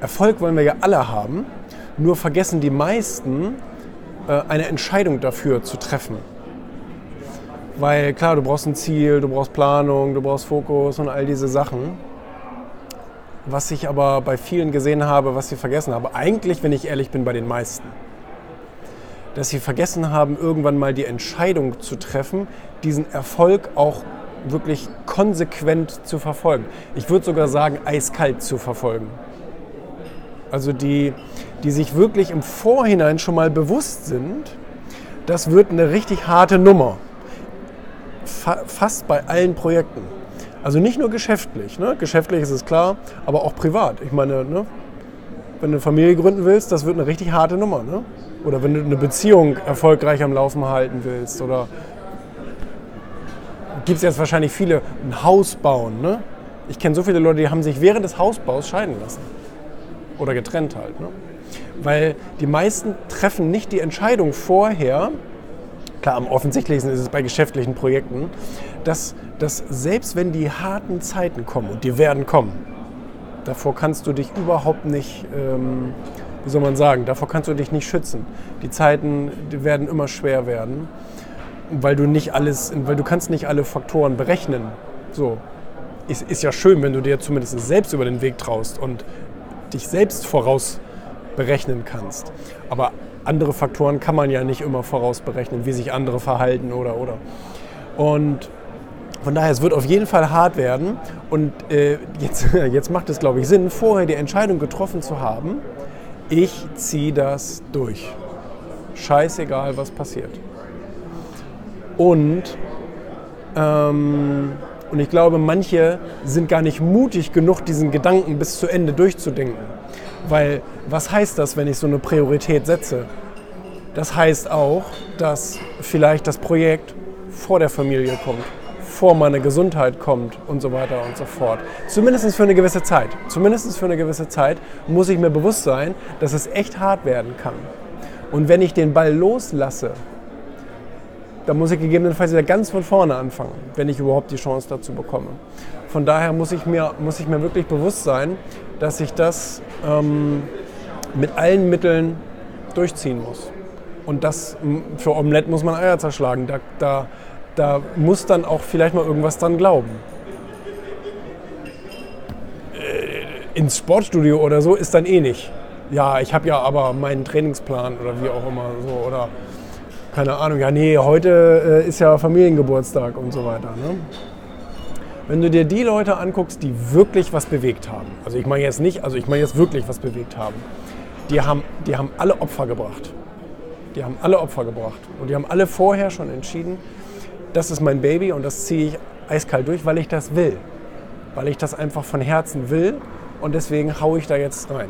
Erfolg wollen wir ja alle haben, nur vergessen die meisten, äh, eine Entscheidung dafür zu treffen. Weil klar, du brauchst ein Ziel, du brauchst Planung, du brauchst Fokus und all diese Sachen. Was ich aber bei vielen gesehen habe, was sie vergessen haben, eigentlich, wenn ich ehrlich bin, bei den meisten, dass sie vergessen haben, irgendwann mal die Entscheidung zu treffen, diesen Erfolg auch wirklich konsequent zu verfolgen. Ich würde sogar sagen, eiskalt zu verfolgen. Also die, die sich wirklich im Vorhinein schon mal bewusst sind, das wird eine richtig harte Nummer fa fast bei allen Projekten. Also nicht nur geschäftlich. Ne? Geschäftlich ist es klar, aber auch privat. Ich meine, ne? wenn du eine Familie gründen willst, das wird eine richtig harte Nummer. Ne? Oder wenn du eine Beziehung erfolgreich am Laufen halten willst. Oder gibt es jetzt wahrscheinlich viele, ein Haus bauen. Ne? Ich kenne so viele Leute, die haben sich während des Hausbaus scheiden lassen. Oder getrennt halt. Ne? Weil die meisten treffen nicht die Entscheidung vorher, klar, am offensichtlichsten ist es bei geschäftlichen Projekten, dass, dass selbst wenn die harten Zeiten kommen, und die werden kommen, davor kannst du dich überhaupt nicht, ähm, wie soll man sagen, davor kannst du dich nicht schützen. Die Zeiten die werden immer schwer werden, weil du nicht alles, weil du kannst nicht alle Faktoren berechnen. So, ist, ist ja schön, wenn du dir zumindest selbst über den Weg traust und dich selbst voraus berechnen kannst. Aber andere Faktoren kann man ja nicht immer vorausberechnen, wie sich andere verhalten oder oder. Und von daher, es wird auf jeden Fall hart werden. Und äh, jetzt, jetzt macht es, glaube ich, Sinn, vorher die Entscheidung getroffen zu haben, ich ziehe das durch. Scheißegal, was passiert. Und, ähm, und ich glaube, manche sind gar nicht mutig genug, diesen Gedanken bis zu Ende durchzudenken. Weil was heißt das, wenn ich so eine Priorität setze? Das heißt auch, dass vielleicht das Projekt vor der Familie kommt, vor meiner Gesundheit kommt und so weiter und so fort. Zumindest für eine gewisse Zeit. Zumindest für eine gewisse Zeit muss ich mir bewusst sein, dass es echt hart werden kann. Und wenn ich den Ball loslasse, dann muss ich gegebenenfalls wieder ganz von vorne anfangen, wenn ich überhaupt die Chance dazu bekomme. Von daher muss ich mir, muss ich mir wirklich bewusst sein, dass ich das ähm, mit allen Mitteln durchziehen muss. Und das für Omelette muss man Eier zerschlagen. Da, da, da muss dann auch vielleicht mal irgendwas dran glauben. Äh, ins Sportstudio oder so ist dann eh nicht. Ja, ich habe ja aber meinen Trainingsplan oder wie auch immer so oder keine Ahnung. Ja, nee, heute äh, ist ja Familiengeburtstag und so weiter. Ne? Wenn du dir die Leute anguckst, die wirklich was bewegt haben, also ich meine jetzt nicht, also ich meine jetzt wirklich was bewegt haben, die haben, die haben alle Opfer gebracht. Die haben alle Opfer gebracht. Und die haben alle vorher schon entschieden, das ist mein Baby und das ziehe ich eiskalt durch, weil ich das will. Weil ich das einfach von Herzen will und deswegen haue ich da jetzt rein.